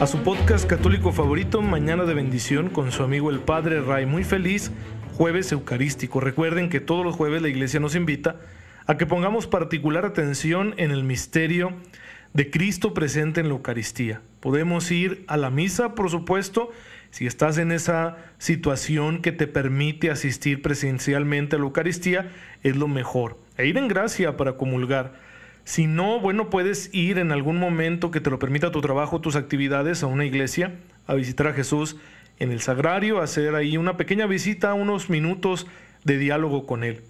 a su podcast católico favorito, Mañana de Bendición, con su amigo el Padre Ray. Muy feliz jueves eucarístico. Recuerden que todos los jueves la iglesia nos invita a que pongamos particular atención en el misterio de Cristo presente en la Eucaristía. Podemos ir a la misa, por supuesto, si estás en esa situación que te permite asistir presencialmente a la Eucaristía, es lo mejor. E ir en gracia para comulgar. Si no, bueno, puedes ir en algún momento que te lo permita tu trabajo, tus actividades a una iglesia, a visitar a Jesús en el sagrario, hacer ahí una pequeña visita, unos minutos de diálogo con Él.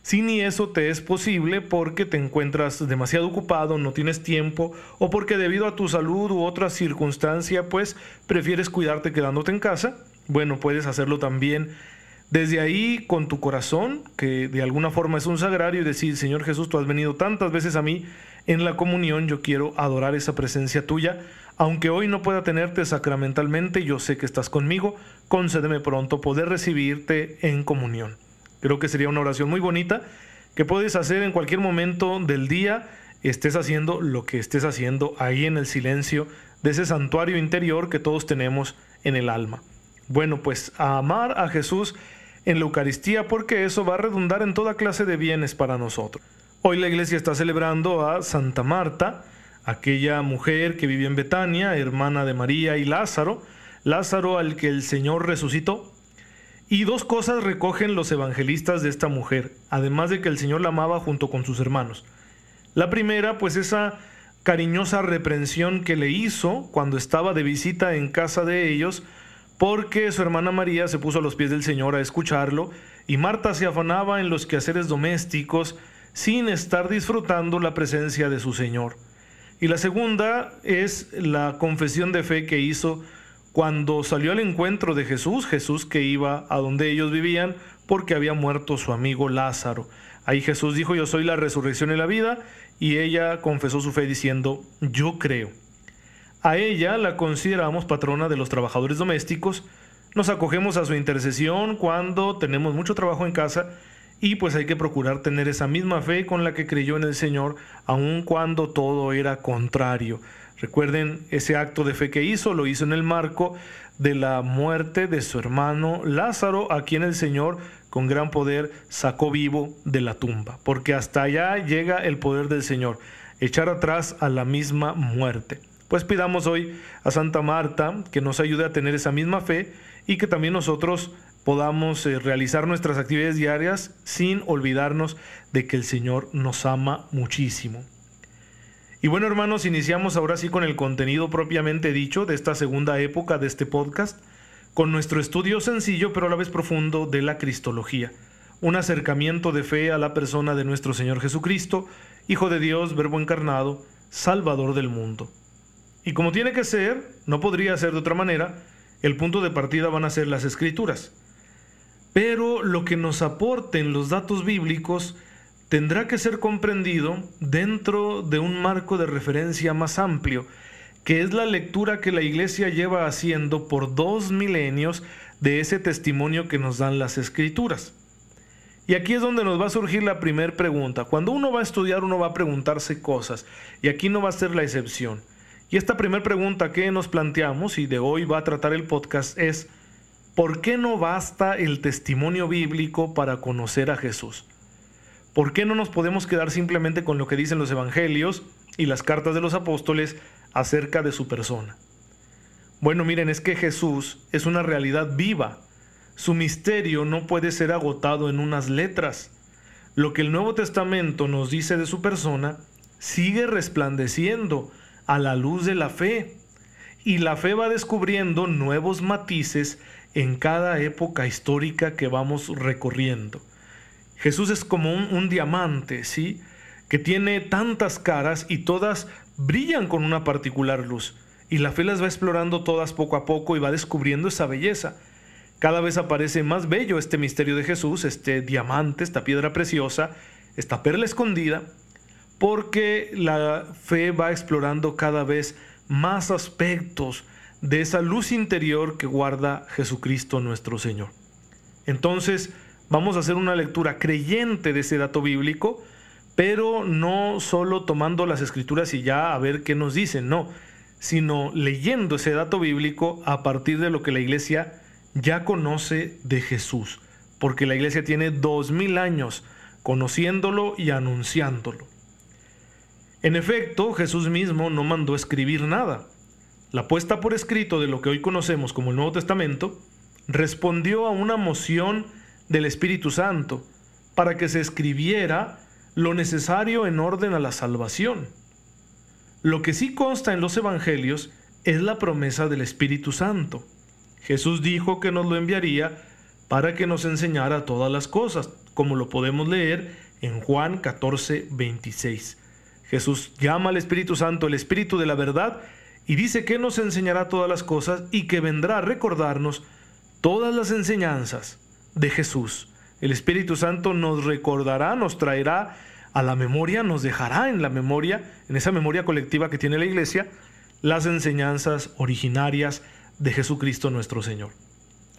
Si ni eso te es posible porque te encuentras demasiado ocupado, no tienes tiempo o porque debido a tu salud u otra circunstancia pues prefieres cuidarte quedándote en casa, bueno, puedes hacerlo también desde ahí, con tu corazón, que de alguna forma es un sagrario, y decir, Señor Jesús, tú has venido tantas veces a mí en la comunión, yo quiero adorar esa presencia tuya. Aunque hoy no pueda tenerte sacramentalmente, yo sé que estás conmigo, concédeme pronto poder recibirte en comunión. Creo que sería una oración muy bonita que puedes hacer en cualquier momento del día, estés haciendo lo que estés haciendo ahí en el silencio de ese santuario interior que todos tenemos en el alma. Bueno, pues a amar a Jesús en la Eucaristía porque eso va a redundar en toda clase de bienes para nosotros. Hoy la iglesia está celebrando a Santa Marta, aquella mujer que vive en Betania, hermana de María y Lázaro, Lázaro al que el Señor resucitó. Y dos cosas recogen los evangelistas de esta mujer, además de que el Señor la amaba junto con sus hermanos. La primera, pues esa cariñosa reprensión que le hizo cuando estaba de visita en casa de ellos, porque su hermana María se puso a los pies del Señor a escucharlo, y Marta se afanaba en los quehaceres domésticos sin estar disfrutando la presencia de su Señor. Y la segunda es la confesión de fe que hizo cuando salió al encuentro de Jesús, Jesús que iba a donde ellos vivían porque había muerto su amigo Lázaro. Ahí Jesús dijo, yo soy la resurrección y la vida, y ella confesó su fe diciendo, yo creo. A ella la consideramos patrona de los trabajadores domésticos, nos acogemos a su intercesión cuando tenemos mucho trabajo en casa y pues hay que procurar tener esa misma fe con la que creyó en el Señor, aun cuando todo era contrario. Recuerden ese acto de fe que hizo, lo hizo en el marco de la muerte de su hermano Lázaro, a quien el Señor con gran poder sacó vivo de la tumba, porque hasta allá llega el poder del Señor, echar atrás a la misma muerte. Pues pidamos hoy a Santa Marta que nos ayude a tener esa misma fe y que también nosotros podamos eh, realizar nuestras actividades diarias sin olvidarnos de que el Señor nos ama muchísimo. Y bueno hermanos, iniciamos ahora sí con el contenido propiamente dicho de esta segunda época de este podcast, con nuestro estudio sencillo pero a la vez profundo de la Cristología, un acercamiento de fe a la persona de nuestro Señor Jesucristo, Hijo de Dios, Verbo encarnado, Salvador del mundo. Y como tiene que ser, no podría ser de otra manera, el punto de partida van a ser las escrituras. Pero lo que nos aporten los datos bíblicos tendrá que ser comprendido dentro de un marco de referencia más amplio, que es la lectura que la Iglesia lleva haciendo por dos milenios de ese testimonio que nos dan las escrituras. Y aquí es donde nos va a surgir la primera pregunta. Cuando uno va a estudiar, uno va a preguntarse cosas, y aquí no va a ser la excepción. Y esta primera pregunta que nos planteamos y de hoy va a tratar el podcast es, ¿por qué no basta el testimonio bíblico para conocer a Jesús? ¿Por qué no nos podemos quedar simplemente con lo que dicen los evangelios y las cartas de los apóstoles acerca de su persona? Bueno, miren, es que Jesús es una realidad viva. Su misterio no puede ser agotado en unas letras. Lo que el Nuevo Testamento nos dice de su persona sigue resplandeciendo a la luz de la fe. Y la fe va descubriendo nuevos matices en cada época histórica que vamos recorriendo. Jesús es como un, diamante, ¿sí? Que tiene tantas caras y todas brillan con una particular luz. y la fe las va explorando todas poco a poco y va descubriendo esa belleza. Cada vez aparece más bello este misterio de Jesús, este diamante, esta piedra preciosa, esta perla escondida, porque la fe va explorando cada vez más aspectos de esa luz interior que guarda Jesucristo nuestro Señor. Entonces, vamos a hacer una lectura creyente de ese dato bíblico, pero no solo tomando las escrituras y ya a ver qué nos dicen, no, sino leyendo ese dato bíblico a partir de lo que la iglesia ya conoce de Jesús, porque la iglesia tiene dos mil años conociéndolo y anunciándolo. En efecto, Jesús mismo no mandó escribir nada. La puesta por escrito de lo que hoy conocemos como el Nuevo Testamento respondió a una moción del Espíritu Santo para que se escribiera lo necesario en orden a la salvación. Lo que sí consta en los Evangelios es la promesa del Espíritu Santo. Jesús dijo que nos lo enviaría para que nos enseñara todas las cosas, como lo podemos leer en Juan 14, 26. Jesús llama al Espíritu Santo el Espíritu de la verdad y dice que nos enseñará todas las cosas y que vendrá a recordarnos todas las enseñanzas de Jesús. El Espíritu Santo nos recordará, nos traerá a la memoria, nos dejará en la memoria, en esa memoria colectiva que tiene la iglesia, las enseñanzas originarias de Jesucristo nuestro Señor.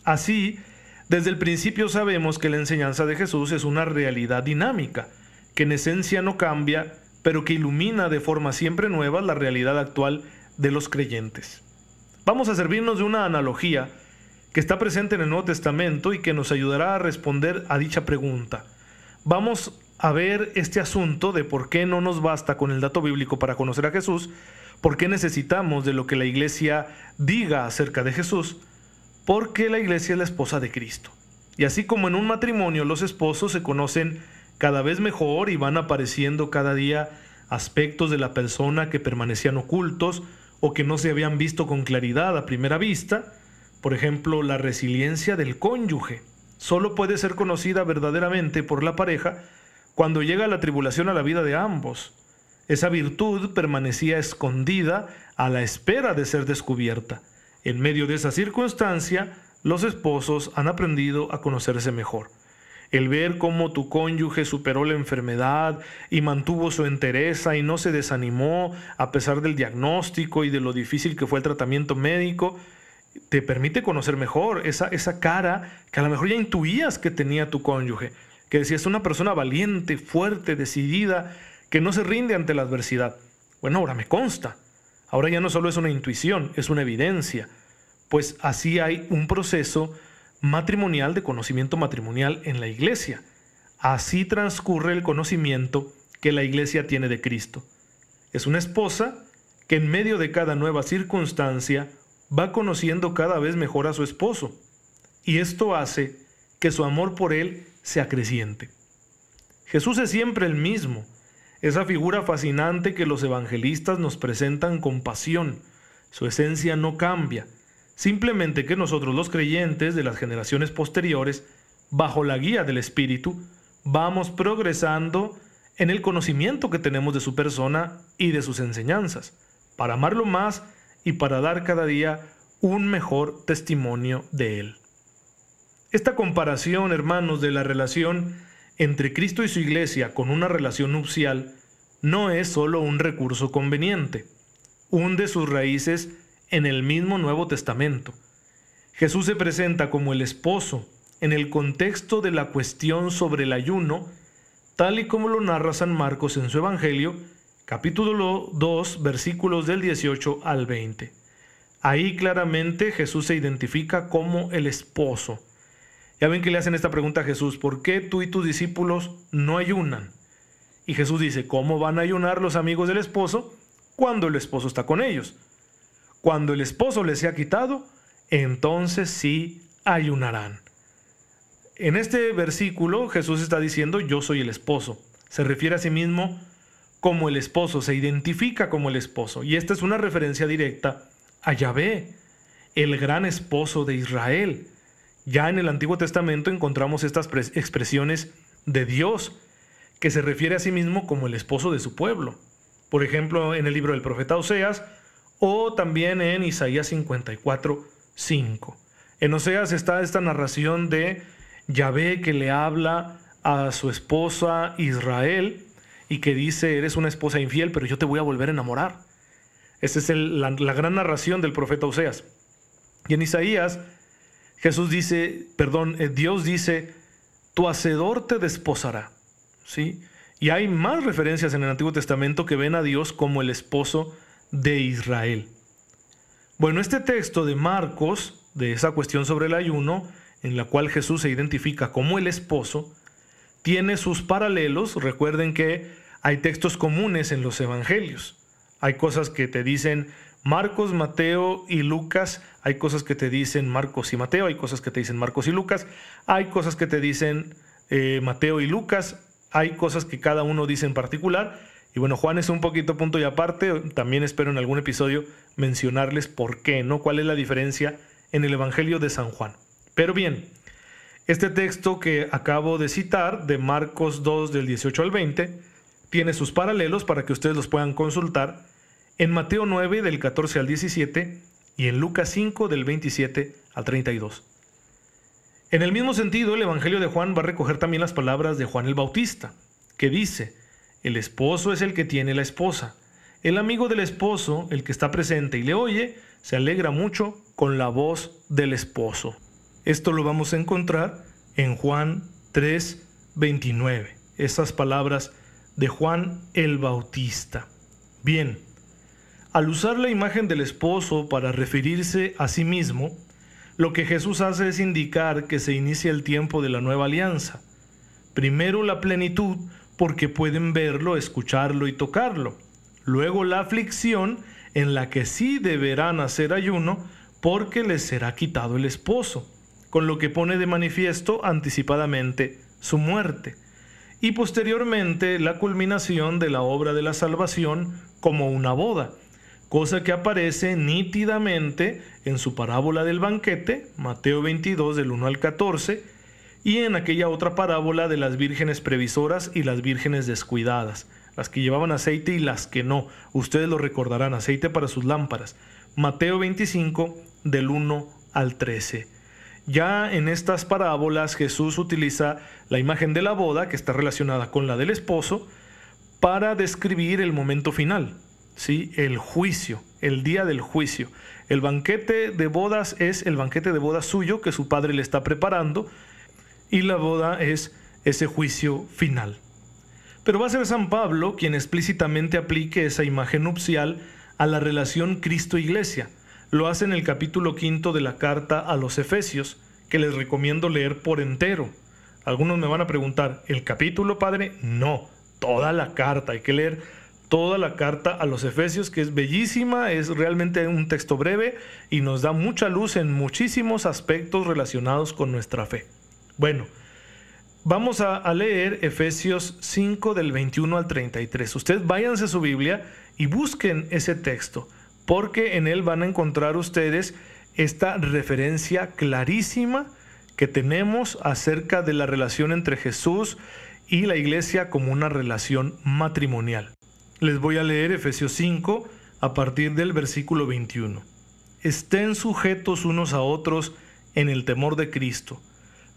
Así, desde el principio sabemos que la enseñanza de Jesús es una realidad dinámica, que en esencia no cambia, pero que ilumina de forma siempre nueva la realidad actual de los creyentes. Vamos a servirnos de una analogía que está presente en el Nuevo Testamento y que nos ayudará a responder a dicha pregunta. Vamos a ver este asunto de por qué no nos basta con el dato bíblico para conocer a Jesús, por qué necesitamos de lo que la iglesia diga acerca de Jesús, porque la iglesia es la esposa de Cristo. Y así como en un matrimonio los esposos se conocen cada vez mejor y van apareciendo cada día aspectos de la persona que permanecían ocultos o que no se habían visto con claridad a primera vista, por ejemplo, la resiliencia del cónyuge, solo puede ser conocida verdaderamente por la pareja cuando llega la tribulación a la vida de ambos. Esa virtud permanecía escondida a la espera de ser descubierta. En medio de esa circunstancia, los esposos han aprendido a conocerse mejor. El ver cómo tu cónyuge superó la enfermedad y mantuvo su entereza y no se desanimó a pesar del diagnóstico y de lo difícil que fue el tratamiento médico, te permite conocer mejor esa, esa cara que a lo mejor ya intuías que tenía tu cónyuge que decía, es una persona valiente, fuerte, decidida, que no se rinde ante la adversidad. Bueno, ahora me consta. Ahora ya no solo es una intuición, es una evidencia. Pues así hay un proceso matrimonial de conocimiento matrimonial en la iglesia. Así transcurre el conocimiento que la iglesia tiene de Cristo. Es una esposa que en medio de cada nueva circunstancia va conociendo cada vez mejor a su esposo. Y esto hace que su amor por él sea creciente. Jesús es siempre el mismo, esa figura fascinante que los evangelistas nos presentan con pasión. Su esencia no cambia, simplemente que nosotros los creyentes de las generaciones posteriores, bajo la guía del Espíritu, vamos progresando en el conocimiento que tenemos de su persona y de sus enseñanzas, para amarlo más y para dar cada día un mejor testimonio de Él. Esta comparación, hermanos, de la relación entre Cristo y su iglesia con una relación nupcial no es solo un recurso conveniente, hunde sus raíces en el mismo Nuevo Testamento. Jesús se presenta como el esposo en el contexto de la cuestión sobre el ayuno, tal y como lo narra San Marcos en su Evangelio, capítulo 2, versículos del 18 al 20. Ahí claramente Jesús se identifica como el esposo ya ven que le hacen esta pregunta a Jesús, ¿por qué tú y tus discípulos no ayunan? Y Jesús dice, ¿cómo van a ayunar los amigos del esposo cuando el esposo está con ellos? Cuando el esposo les sea quitado, entonces sí ayunarán. En este versículo Jesús está diciendo, yo soy el esposo. Se refiere a sí mismo como el esposo, se identifica como el esposo. Y esta es una referencia directa a Yahvé, el gran esposo de Israel ya en el Antiguo Testamento encontramos estas expresiones de Dios, que se refiere a sí mismo como el esposo de su pueblo. Por ejemplo, en el libro del profeta Oseas o también en Isaías 54, 5. En Oseas está esta narración de Yahvé que le habla a su esposa Israel y que dice, eres una esposa infiel, pero yo te voy a volver a enamorar. Esa es la, gran narración del profeta Oseas. Y en Isaías, Jesús dice, perdón, eh, Dios dice, tu hacedor te desposará. ¿Sí? Y hay más referencias en el Antiguo Testamento que ven a Dios como el esposo de Israel. Bueno, este texto de Marcos, de esa cuestión sobre el ayuno, en la cual Jesús se identifica como el esposo, tiene sus paralelos. Recuerden que hay textos comunes en los evangelios. Hay cosas que te dicen Marcos, Mateo y Lucas. Hay cosas que te dicen Marcos y Mateo. Hay cosas que te dicen Marcos y Lucas. Hay cosas que te dicen eh, Mateo y Lucas. Hay cosas que cada uno dice en particular. Y bueno, Juan es un poquito punto y aparte. También espero en algún episodio mencionarles por qué, ¿no? ¿Cuál es la diferencia en el Evangelio de San Juan? Pero bien, este texto que acabo de citar, de Marcos 2 del 18 al 20, tiene sus paralelos para que ustedes los puedan consultar en Mateo 9 del 14 al 17 y en Lucas 5 del 27 al 32. En el mismo sentido, el Evangelio de Juan va a recoger también las palabras de Juan el Bautista, que dice, el esposo es el que tiene la esposa. El amigo del esposo, el que está presente y le oye, se alegra mucho con la voz del esposo. Esto lo vamos a encontrar en Juan 3, 29. Esas palabras de Juan el Bautista. Bien, al usar la imagen del esposo para referirse a sí mismo, lo que Jesús hace es indicar que se inicia el tiempo de la nueva alianza. Primero la plenitud, porque pueden verlo, escucharlo y tocarlo. Luego la aflicción, en la que sí deberán hacer ayuno, porque les será quitado el esposo, con lo que pone de manifiesto anticipadamente su muerte y posteriormente la culminación de la obra de la salvación como una boda, cosa que aparece nítidamente en su parábola del banquete, Mateo 22 del 1 al 14, y en aquella otra parábola de las vírgenes previsoras y las vírgenes descuidadas, las que llevaban aceite y las que no, ustedes lo recordarán, aceite para sus lámparas, Mateo 25 del 1 al 13. Ya en estas parábolas Jesús utiliza la imagen de la boda, que está relacionada con la del esposo, para describir el momento final, ¿sí? el juicio, el día del juicio. El banquete de bodas es el banquete de bodas suyo que su padre le está preparando y la boda es ese juicio final. Pero va a ser San Pablo quien explícitamente aplique esa imagen nupcial a la relación Cristo-Iglesia lo hace en el capítulo quinto de la carta a los Efesios, que les recomiendo leer por entero. Algunos me van a preguntar, ¿el capítulo, padre? No, toda la carta, hay que leer toda la carta a los Efesios, que es bellísima, es realmente un texto breve y nos da mucha luz en muchísimos aspectos relacionados con nuestra fe. Bueno, vamos a, leer Efesios 5 del 21 al 33. Ustedes váyanse a su Biblia y busquen ese texto porque en él van a encontrar ustedes esta referencia clarísima que tenemos acerca de la relación entre Jesús y la iglesia como una relación matrimonial. Les voy a leer Efesios 5 a partir del versículo 21. Estén sujetos unos a otros en el temor de Cristo.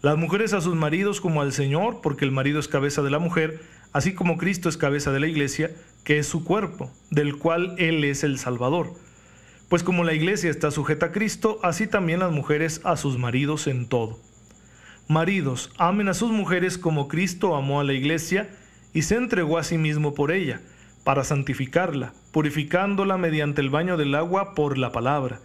Las mujeres a sus maridos como al Señor, porque el marido es cabeza de la mujer, así como Cristo es cabeza de la iglesia, que es su cuerpo, del cual Él es el Salvador. Pues como la iglesia está sujeta a Cristo, así también las mujeres a sus maridos en todo. Maridos, amen a sus mujeres como Cristo amó a la iglesia y se entregó a sí mismo por ella, para santificarla, purificándola mediante el baño del agua por la palabra,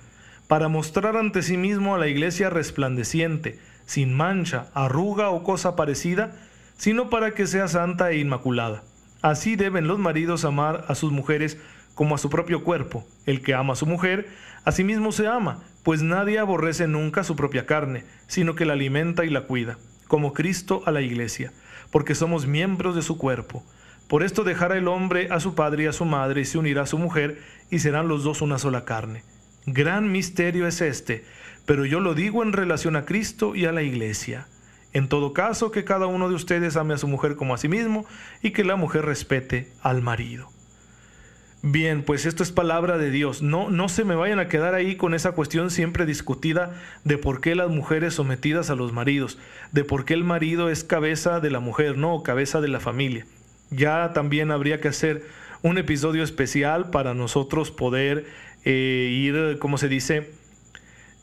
para mostrar ante sí mismo a la iglesia resplandeciente, sin mancha, arruga o cosa parecida, sino para que sea santa e inmaculada. Así deben los maridos amar a sus mujeres como a su propio cuerpo. El que ama a su mujer, a sí mismo se ama, pues nadie aborrece nunca su propia carne, sino que la alimenta y la cuida, como Cristo a la iglesia, porque somos miembros de su cuerpo. Por esto dejará el hombre a su padre y a su madre y se unirá a su mujer, y serán los dos una sola carne. Gran misterio es este, pero yo lo digo en relación a Cristo y a la iglesia. En todo caso, que cada uno de ustedes ame a su mujer como a sí mismo y que la mujer respete al marido. Bien, pues esto es palabra de Dios. No, no se me vayan a quedar ahí con esa cuestión siempre discutida de por qué las mujeres sometidas a los maridos, de por qué el marido es cabeza de la mujer, no, cabeza de la familia. Ya también habría que hacer un episodio especial para nosotros poder eh, ir, como se dice,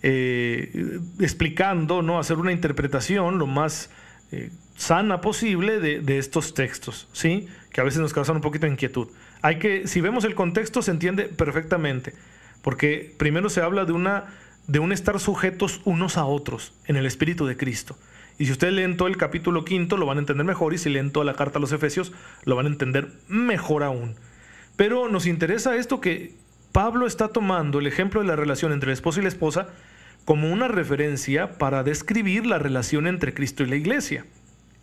eh, explicando, ¿no? hacer una interpretación lo más eh, sana posible de, estos textos, ¿sí? que a veces nos causan un poquito de inquietud. Hay que, si vemos el contexto, se entiende perfectamente, porque primero se habla de, una, de un estar sujetos unos a otros en el Espíritu de Cristo. Y si ustedes leen todo el capítulo quinto, lo van a entender mejor, y si leen toda la carta a los Efesios, lo van a entender mejor aún. Pero nos interesa esto que Pablo está tomando el ejemplo de la relación entre el esposo y la esposa como una referencia para describir la relación entre Cristo y la iglesia.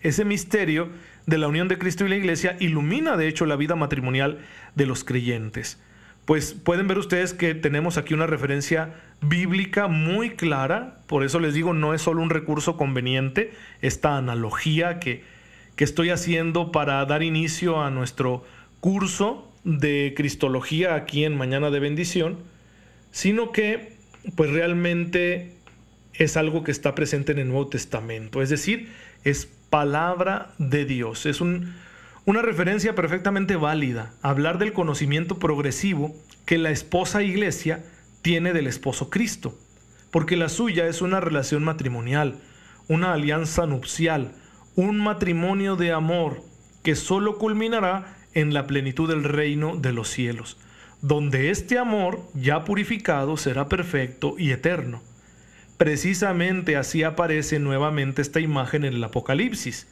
Ese misterio de la unión de Cristo y la iglesia ilumina de hecho la vida matrimonial de los creyentes. Pues pueden ver ustedes que tenemos aquí una referencia bíblica muy clara, por eso les digo, no es solo un recurso conveniente, esta analogía que, que estoy haciendo para dar inicio a nuestro curso de Cristología aquí en Mañana de Bendición, sino que pues realmente es algo que está presente en el Nuevo Testamento, es decir, es palabra de Dios, es una referencia perfectamente válida, hablar del conocimiento progresivo que la esposa iglesia tiene del esposo Cristo, porque la suya es una relación matrimonial, una alianza nupcial, un matrimonio de amor que solo culminará en la plenitud del reino de los cielos, donde este amor ya purificado será perfecto y eterno. Precisamente así aparece nuevamente esta imagen en el Apocalipsis,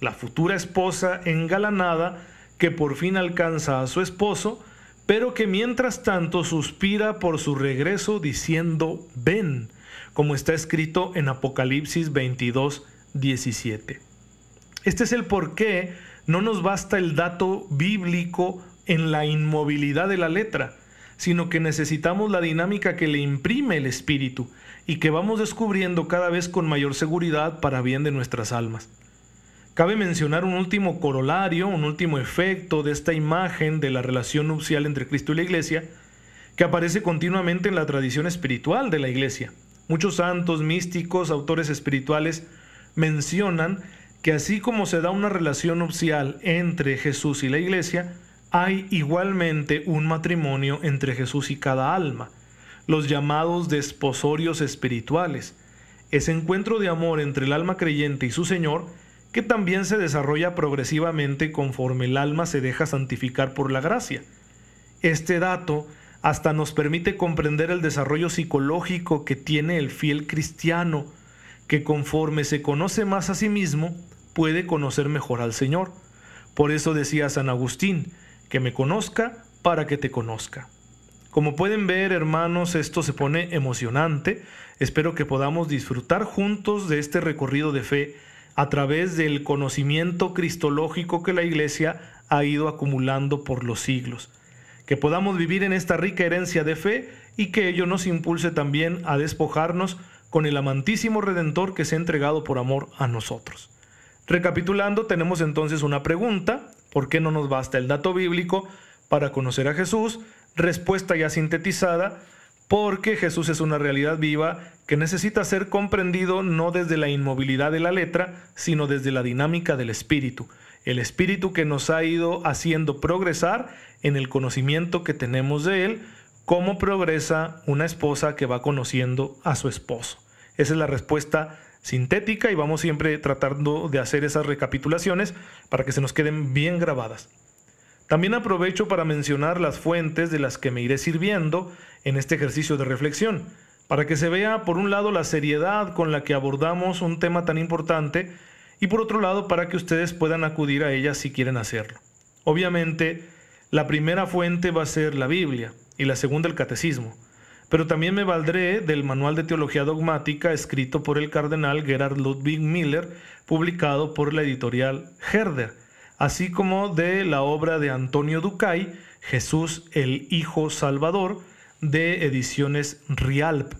la futura esposa engalanada que por fin alcanza a su esposo, pero que mientras tanto suspira por su regreso diciendo, ven, como está escrito en Apocalipsis 22, 17. Este es el porqué no nos basta el dato bíblico en la inmovilidad de la letra, sino que necesitamos la dinámica que le imprime el Espíritu y que vamos descubriendo cada vez con mayor seguridad para bien de nuestras almas. Cabe mencionar un último corolario, un último efecto de esta imagen de la relación nupcial entre Cristo y la Iglesia, que aparece continuamente en la tradición espiritual de la Iglesia. Muchos santos, místicos, autores espirituales mencionan que así como se da una relación nupcial entre Jesús y la iglesia, hay igualmente un matrimonio entre Jesús y cada alma, los llamados desposorios espirituales, ese encuentro de amor entre el alma creyente y su Señor, que también se desarrolla progresivamente conforme el alma se deja santificar por la gracia. Este dato hasta nos permite comprender el desarrollo psicológico que tiene el fiel cristiano, que conforme se conoce más a sí mismo, puede conocer mejor al Señor. Por eso decía San Agustín, que me conozca para que te conozca. Como pueden ver, hermanos, esto se pone emocionante. Espero que podamos disfrutar juntos de este recorrido de fe a través del conocimiento cristológico que la Iglesia ha ido acumulando por los siglos. Que podamos vivir en esta rica herencia de fe y que ello nos impulse también a despojarnos con el amantísimo Redentor que se ha entregado por amor a nosotros. Recapitulando, tenemos entonces una pregunta, ¿por qué no nos basta el dato bíblico para conocer a Jesús? Respuesta ya sintetizada, porque Jesús es una realidad viva que necesita ser comprendido no desde la inmovilidad de la letra, sino desde la dinámica del espíritu, el espíritu que nos ha ido haciendo progresar en el conocimiento que tenemos de Él, cómo progresa una esposa que va conociendo a su esposo. Esa es la respuesta sintética y vamos siempre tratando de hacer esas recapitulaciones para que se nos queden bien grabadas. También aprovecho para mencionar las fuentes de las que me iré sirviendo en este ejercicio de reflexión, para que se vea por un lado la seriedad con la que abordamos un tema tan importante y por otro lado para que ustedes puedan acudir a ella si quieren hacerlo. Obviamente, la primera fuente va a ser la Biblia, y la segunda el catecismo. Pero también me valdré del Manual de Teología Dogmática escrito por el cardenal Gerhard Ludwig Miller, publicado por la editorial Herder, así como de la obra de Antonio Ducay, Jesús el Hijo Salvador, de ediciones Rialp,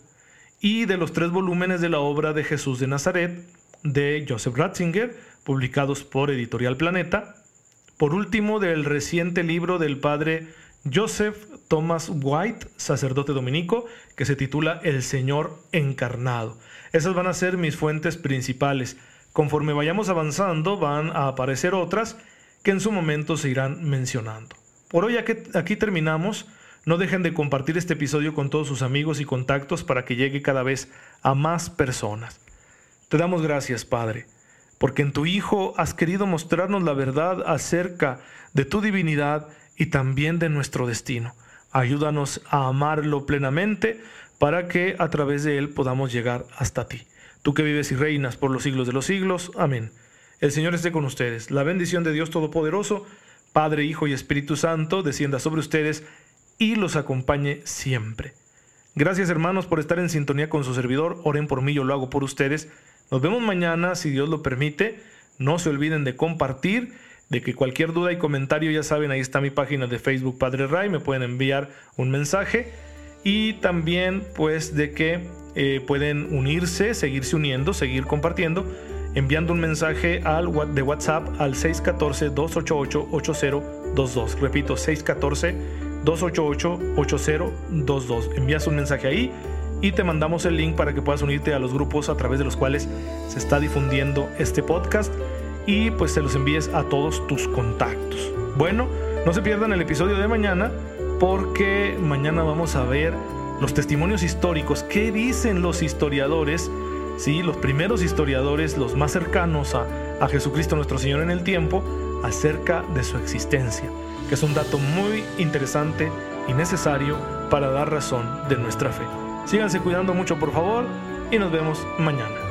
y de los tres volúmenes de la obra de Jesús de Nazaret, de Joseph Ratzinger, publicados por Editorial Planeta, por último del reciente libro del padre Joseph Thomas White, sacerdote dominico, que se titula El Señor encarnado. Esas van a ser mis fuentes principales. Conforme vayamos avanzando van a aparecer otras que en su momento se irán mencionando. Por hoy aquí terminamos. No dejen de compartir este episodio con todos sus amigos y contactos para que llegue cada vez a más personas. Te damos gracias, Padre, porque en tu Hijo has querido mostrarnos la verdad acerca de tu divinidad y también de nuestro destino. Ayúdanos a amarlo plenamente para que a través de él podamos llegar hasta ti. Tú que vives y reinas por los siglos de los siglos. Amén. El Señor esté con ustedes. La bendición de Dios Todopoderoso, Padre, Hijo y Espíritu Santo, descienda sobre ustedes y los acompañe siempre. Gracias hermanos por estar en sintonía con su servidor. Oren por mí, yo lo hago por ustedes. Nos vemos mañana, si Dios lo permite. No se olviden de compartir, de que cualquier duda y comentario, ya saben, ahí está mi página de Facebook Padre Ray, me pueden enviar un mensaje. Y también pues de que eh, pueden unirse, seguirse uniendo, seguir compartiendo, enviando un mensaje al, de WhatsApp al 614-288-8022. Repito, 614 288-8022. Envías un mensaje ahí y te mandamos el link para que puedas unirte a los grupos a través de los cuales se está difundiendo este podcast y pues se los envíes a todos tus contactos. Bueno, no se pierdan el episodio de mañana porque mañana vamos a ver los testimonios históricos, qué dicen los historiadores, ¿sí? los primeros historiadores, los más cercanos a, a Jesucristo nuestro Señor en el tiempo, acerca de su existencia que es un dato muy interesante y necesario para dar razón de nuestra fe. Síganse cuidando mucho por favor y nos vemos mañana.